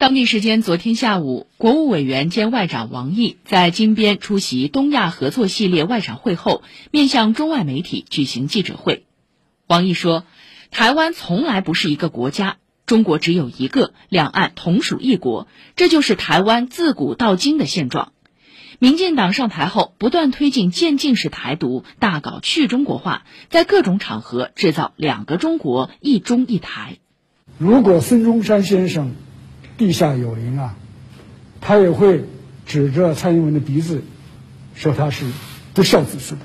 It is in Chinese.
当地时间昨天下午，国务委员兼外长王毅在金边出席东亚合作系列外长会后，面向中外媒体举行记者会。王毅说：“台湾从来不是一个国家，中国只有一个，两岸同属一国，这就是台湾自古到今的现状。民进党上台后，不断推进渐进式台独，大搞去中国化，在各种场合制造两个中国、一中一台。如果孙中山先生。”地下有灵啊，他也会指着蔡英文的鼻子，说他是不孝子孙。